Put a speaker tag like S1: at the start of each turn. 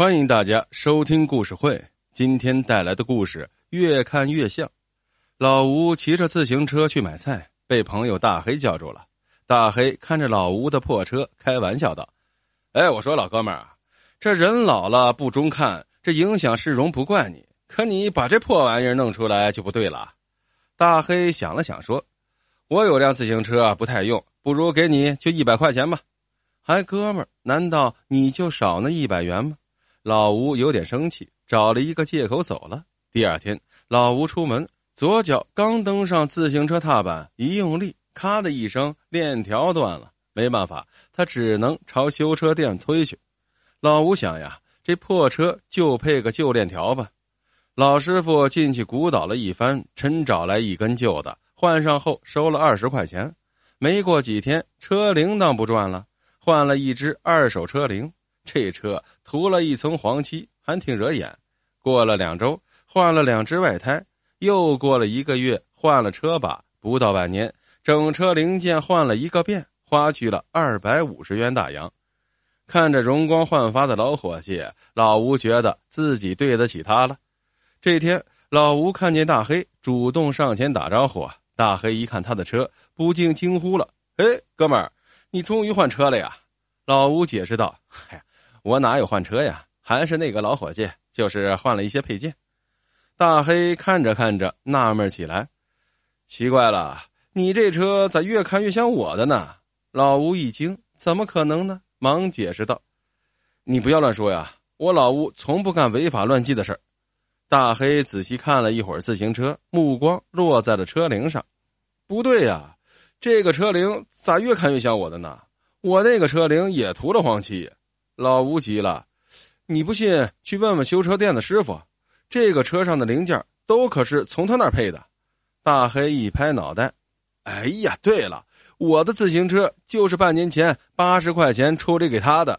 S1: 欢迎大家收听故事会。今天带来的故事越看越像。老吴骑着自行车去买菜，被朋友大黑叫住了。大黑看着老吴的破车，开玩笑道：“哎，我说老哥们儿啊，这人老了不中看，这影响市容不怪你，可你把这破玩意儿弄出来就不对了。”大黑想了想说：“我有辆自行车，不太用，不如给你就一百块钱吧。”还哥们儿，难道你就少那一百元吗？老吴有点生气，找了一个借口走了。第二天，老吴出门，左脚刚登上自行车踏板，一用力，咔的一声，链条断了。没办法，他只能朝修车店推去。老吴想呀，这破车就配个旧链条吧。老师傅进去鼓捣了一番，真找来一根旧的，换上后收了二十块钱。没过几天，车铃铛不转了，换了一只二手车铃。这车涂了一层黄漆，还挺惹眼。过了两周，换了两只外胎。又过了一个月，换了车把。不到半年，整车零件换了一个遍，花去了二百五十元大洋。看着容光焕发的老伙计，老吴觉得自己对得起他了。这天，老吴看见大黑，主动上前打招呼。大黑一看他的车，不禁惊呼了：“哎，哥们儿，你终于换车了呀！”老吴解释道：“嗨。”我哪有换车呀？还是那个老伙计，就是换了一些配件。大黑看着看着，纳闷起来，奇怪了，你这车咋越看越像我的呢？老吴一惊，怎么可能呢？忙解释道：“你不要乱说呀，我老吴从不干违法乱纪的事儿。”大黑仔细看了一会儿自行车，目光落在了车铃上。不对呀，这个车铃咋越看越像我的呢？我那个车铃也涂了黄漆。老吴急了，你不信，去问问修车店的师傅，这个车上的零件都可是从他那儿配的。大黑一拍脑袋，哎呀，对了，我的自行车就是半年前八十块钱处理给他的。